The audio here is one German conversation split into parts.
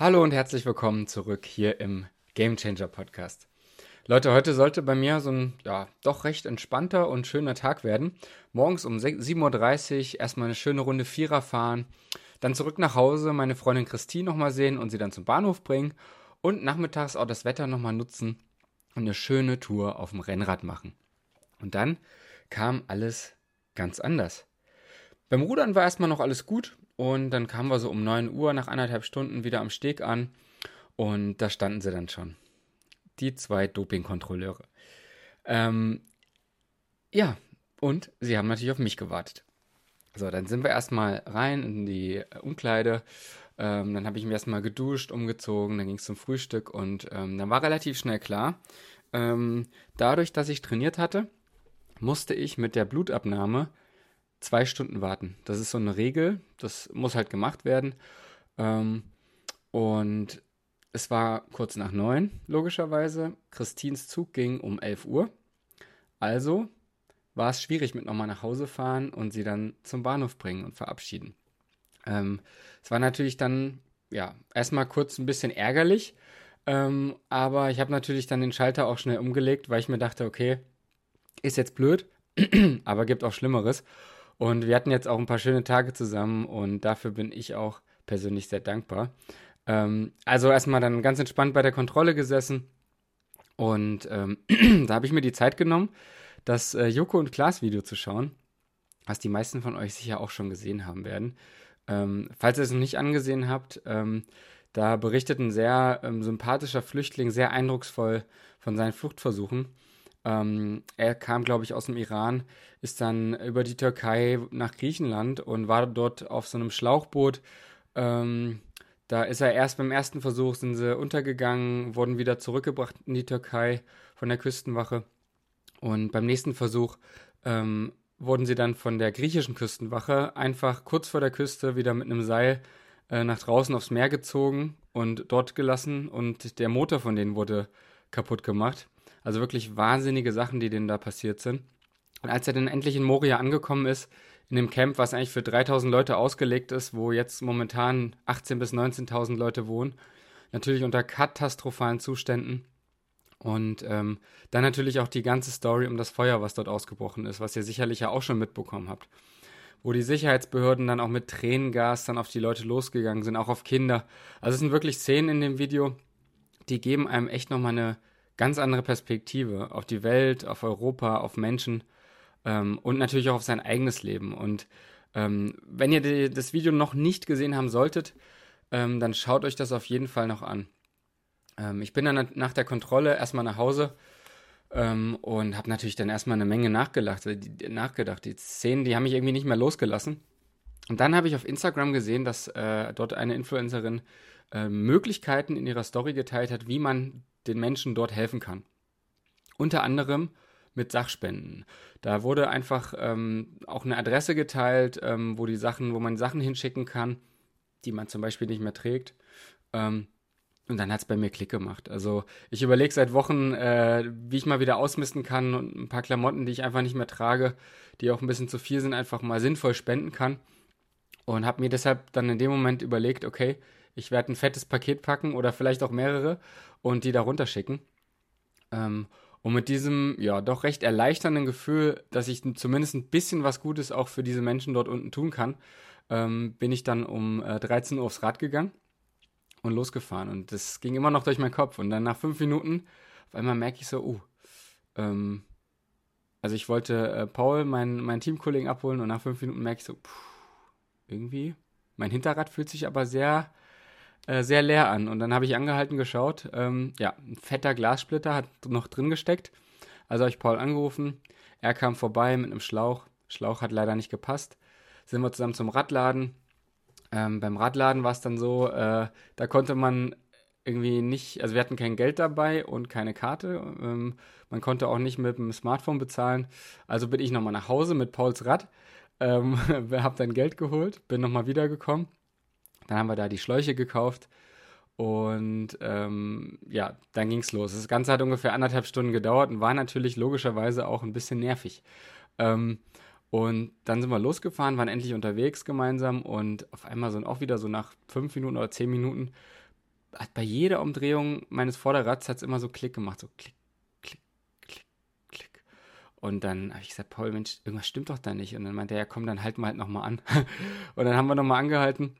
Hallo und herzlich willkommen zurück hier im Game Changer Podcast. Leute, heute sollte bei mir so ein, ja, doch recht entspannter und schöner Tag werden. Morgens um 7.30 Uhr erstmal eine schöne Runde Vierer fahren, dann zurück nach Hause, meine Freundin Christine nochmal sehen und sie dann zum Bahnhof bringen und nachmittags auch das Wetter nochmal nutzen und eine schöne Tour auf dem Rennrad machen. Und dann kam alles ganz anders. Beim Rudern war erstmal noch alles gut und dann kamen wir so um 9 Uhr nach anderthalb Stunden wieder am Steg an und da standen sie dann schon. Die zwei Dopingkontrolleure. Ähm, ja, und sie haben natürlich auf mich gewartet. So, dann sind wir erstmal rein in die Umkleide. Ähm, dann habe ich mich erstmal geduscht, umgezogen, dann ging es zum Frühstück und ähm, dann war relativ schnell klar, ähm, dadurch, dass ich trainiert hatte, musste ich mit der Blutabnahme zwei Stunden warten. Das ist so eine Regel, das muss halt gemacht werden. Ähm, und es war kurz nach neun, logischerweise. Christins Zug ging um 11 Uhr. Also war es schwierig mit nochmal nach Hause fahren und sie dann zum Bahnhof bringen und verabschieden. Ähm, es war natürlich dann, ja, erstmal kurz ein bisschen ärgerlich, ähm, aber ich habe natürlich dann den Schalter auch schnell umgelegt, weil ich mir dachte, okay, ist jetzt blöd, aber gibt auch Schlimmeres. Und wir hatten jetzt auch ein paar schöne Tage zusammen und dafür bin ich auch persönlich sehr dankbar. Ähm, also erstmal dann ganz entspannt bei der Kontrolle gesessen und ähm, da habe ich mir die Zeit genommen, das äh, Joko und Klaas Video zu schauen, was die meisten von euch sicher auch schon gesehen haben werden. Ähm, falls ihr es noch nicht angesehen habt, ähm, da berichtet ein sehr ähm, sympathischer Flüchtling sehr eindrucksvoll von seinen Fluchtversuchen. Ähm, er kam, glaube ich, aus dem Iran, ist dann über die Türkei nach Griechenland und war dort auf so einem Schlauchboot. Ähm, da ist er erst beim ersten Versuch, sind sie untergegangen, wurden wieder zurückgebracht in die Türkei von der Küstenwache. Und beim nächsten Versuch ähm, wurden sie dann von der griechischen Küstenwache einfach kurz vor der Küste wieder mit einem Seil äh, nach draußen aufs Meer gezogen und dort gelassen und der Motor von denen wurde kaputt gemacht. Also wirklich wahnsinnige Sachen, die denen da passiert sind. Und als er dann endlich in Moria angekommen ist, in dem Camp, was eigentlich für 3000 Leute ausgelegt ist, wo jetzt momentan 18.000 bis 19.000 Leute wohnen, natürlich unter katastrophalen Zuständen. Und ähm, dann natürlich auch die ganze Story um das Feuer, was dort ausgebrochen ist, was ihr sicherlich ja auch schon mitbekommen habt. Wo die Sicherheitsbehörden dann auch mit Tränengas dann auf die Leute losgegangen sind, auch auf Kinder. Also es sind wirklich Szenen in dem Video, die geben einem echt nochmal eine ganz andere Perspektive auf die Welt, auf Europa, auf Menschen ähm, und natürlich auch auf sein eigenes Leben. Und ähm, wenn ihr die, das Video noch nicht gesehen haben solltet, ähm, dann schaut euch das auf jeden Fall noch an. Ähm, ich bin dann nach der Kontrolle erstmal nach Hause ähm, und habe natürlich dann erstmal eine Menge nachgelacht, äh, die, nachgedacht. Die Szenen, die haben mich irgendwie nicht mehr losgelassen. Und dann habe ich auf Instagram gesehen, dass äh, dort eine Influencerin äh, Möglichkeiten in ihrer Story geteilt hat, wie man den Menschen dort helfen kann. Unter anderem mit Sachspenden. Da wurde einfach ähm, auch eine Adresse geteilt, ähm, wo die Sachen, wo man Sachen hinschicken kann, die man zum Beispiel nicht mehr trägt. Ähm, und dann hat es bei mir Klick gemacht. Also ich überlege seit Wochen, äh, wie ich mal wieder ausmisten kann und ein paar Klamotten, die ich einfach nicht mehr trage, die auch ein bisschen zu viel sind, einfach mal sinnvoll spenden kann. Und habe mir deshalb dann in dem Moment überlegt, okay, ich werde ein fettes Paket packen oder vielleicht auch mehrere und die da runterschicken. Ähm, und mit diesem, ja, doch recht erleichternden Gefühl, dass ich zumindest ein bisschen was Gutes auch für diese Menschen dort unten tun kann, ähm, bin ich dann um äh, 13 Uhr aufs Rad gegangen und losgefahren. Und das ging immer noch durch meinen Kopf. Und dann nach fünf Minuten, auf einmal merke ich so, uh, ähm, also ich wollte äh, Paul, meinen mein Teamkollegen, abholen und nach fünf Minuten merke ich so, puh, irgendwie, mein Hinterrad fühlt sich aber sehr äh, sehr leer an. Und dann habe ich angehalten geschaut. Ähm, ja, ein fetter Glassplitter hat noch drin gesteckt. Also habe ich Paul angerufen. Er kam vorbei mit einem Schlauch. Schlauch hat leider nicht gepasst. Sind wir zusammen zum Radladen. Ähm, beim Radladen war es dann so, äh, da konnte man irgendwie nicht, also wir hatten kein Geld dabei und keine Karte. Ähm, man konnte auch nicht mit dem Smartphone bezahlen. Also bin ich nochmal nach Hause mit Pauls Rad. Ähm, habe dann Geld geholt, bin nochmal wiedergekommen dann haben wir da die Schläuche gekauft und ähm, ja, dann ging es los. Das Ganze hat ungefähr anderthalb Stunden gedauert und war natürlich logischerweise auch ein bisschen nervig. Ähm, und dann sind wir losgefahren, waren endlich unterwegs gemeinsam und auf einmal sind auch wieder so nach fünf Minuten oder zehn Minuten hat bei jeder Umdrehung meines Vorderrads hat es immer so Klick gemacht, so Klick, Klick, Klick, Klick. Und dann habe ich gesagt, Paul, Mensch, irgendwas stimmt doch da nicht. Und dann meinte er, ja, komm, dann halten wir halt nochmal an. und dann haben wir nochmal angehalten,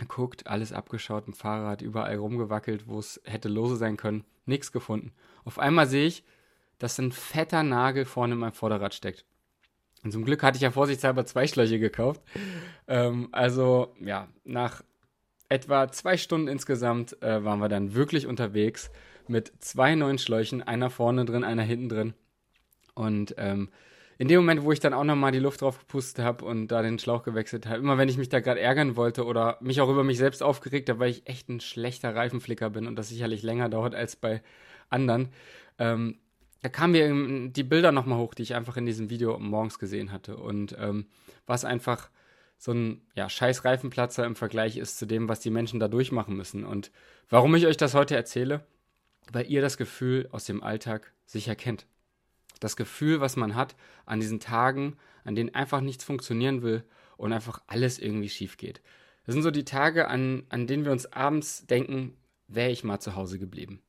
geguckt, alles abgeschaut, ein Fahrrad, überall rumgewackelt, wo es hätte lose sein können, nichts gefunden. Auf einmal sehe ich, dass ein fetter Nagel vorne in meinem Vorderrad steckt. Und zum Glück hatte ich ja vorsichtshalber zwei Schläuche gekauft. Ähm, also, ja, nach etwa zwei Stunden insgesamt äh, waren wir dann wirklich unterwegs mit zwei neuen Schläuchen, einer vorne drin, einer hinten drin. Und ähm, in dem Moment, wo ich dann auch nochmal die Luft drauf gepustet habe und da den Schlauch gewechselt habe, immer wenn ich mich da gerade ärgern wollte oder mich auch über mich selbst aufgeregt habe, weil ich echt ein schlechter Reifenflicker bin und das sicherlich länger dauert als bei anderen, ähm, da kamen mir die Bilder nochmal hoch, die ich einfach in diesem Video morgens gesehen hatte. Und ähm, was einfach so ein ja, scheiß Reifenplatzer im Vergleich ist zu dem, was die Menschen da durchmachen müssen. Und warum ich euch das heute erzähle, weil ihr das Gefühl aus dem Alltag sicher kennt. Das Gefühl, was man hat an diesen Tagen, an denen einfach nichts funktionieren will und einfach alles irgendwie schief geht. Das sind so die Tage, an, an denen wir uns abends denken, wäre ich mal zu Hause geblieben.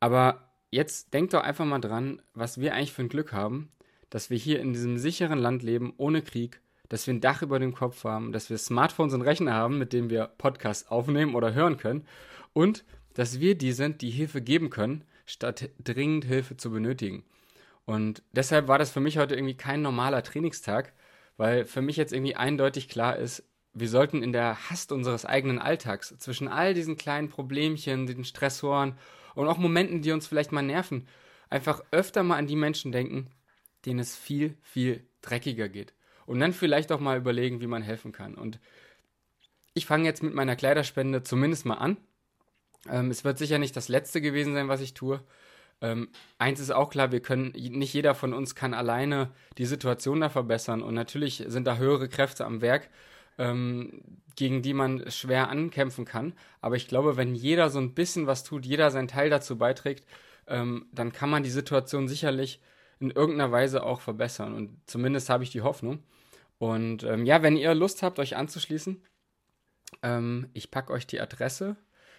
Aber jetzt denkt doch einfach mal dran, was wir eigentlich für ein Glück haben, dass wir hier in diesem sicheren Land leben, ohne Krieg, dass wir ein Dach über dem Kopf haben, dass wir Smartphones und Rechner haben, mit denen wir Podcasts aufnehmen oder hören können und dass wir die sind, die Hilfe geben können, statt dringend Hilfe zu benötigen. Und deshalb war das für mich heute irgendwie kein normaler Trainingstag, weil für mich jetzt irgendwie eindeutig klar ist, wir sollten in der Hast unseres eigenen Alltags zwischen all diesen kleinen Problemchen, den Stressoren und auch Momenten, die uns vielleicht mal nerven, einfach öfter mal an die Menschen denken, denen es viel, viel dreckiger geht. Und dann vielleicht auch mal überlegen, wie man helfen kann. Und ich fange jetzt mit meiner Kleiderspende zumindest mal an. Ähm, es wird sicher nicht das letzte gewesen sein, was ich tue. Ähm, eins ist auch klar, wir können, nicht jeder von uns kann alleine die Situation da verbessern. Und natürlich sind da höhere Kräfte am Werk ähm, gegen die man schwer ankämpfen kann. Aber ich glaube, wenn jeder so ein bisschen was tut, jeder seinen Teil dazu beiträgt, ähm, dann kann man die Situation sicherlich in irgendeiner Weise auch verbessern. Und zumindest habe ich die Hoffnung. Und ähm, ja, wenn ihr Lust habt, euch anzuschließen, ähm, ich packe euch die Adresse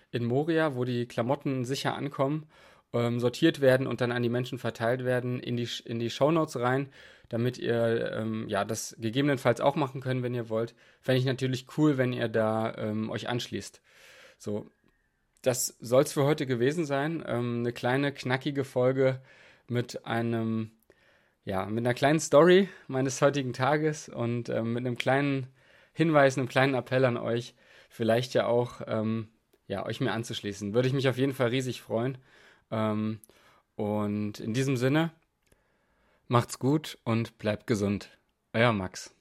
in Moria, wo die Klamotten sicher ankommen, ähm, sortiert werden und dann an die Menschen verteilt werden, in die, in die Shownotes rein damit ihr ähm, ja das gegebenenfalls auch machen könnt, wenn ihr wollt. Fände ich natürlich cool, wenn ihr da ähm, euch anschließt. So, das soll es für heute gewesen sein. Ähm, eine kleine, knackige Folge mit einem, ja, mit einer kleinen Story meines heutigen Tages und ähm, mit einem kleinen Hinweis, einem kleinen Appell an euch, vielleicht ja auch, ähm, ja, euch mir anzuschließen. Würde ich mich auf jeden Fall riesig freuen. Ähm, und in diesem Sinne, Macht's gut und bleibt gesund. Euer Max.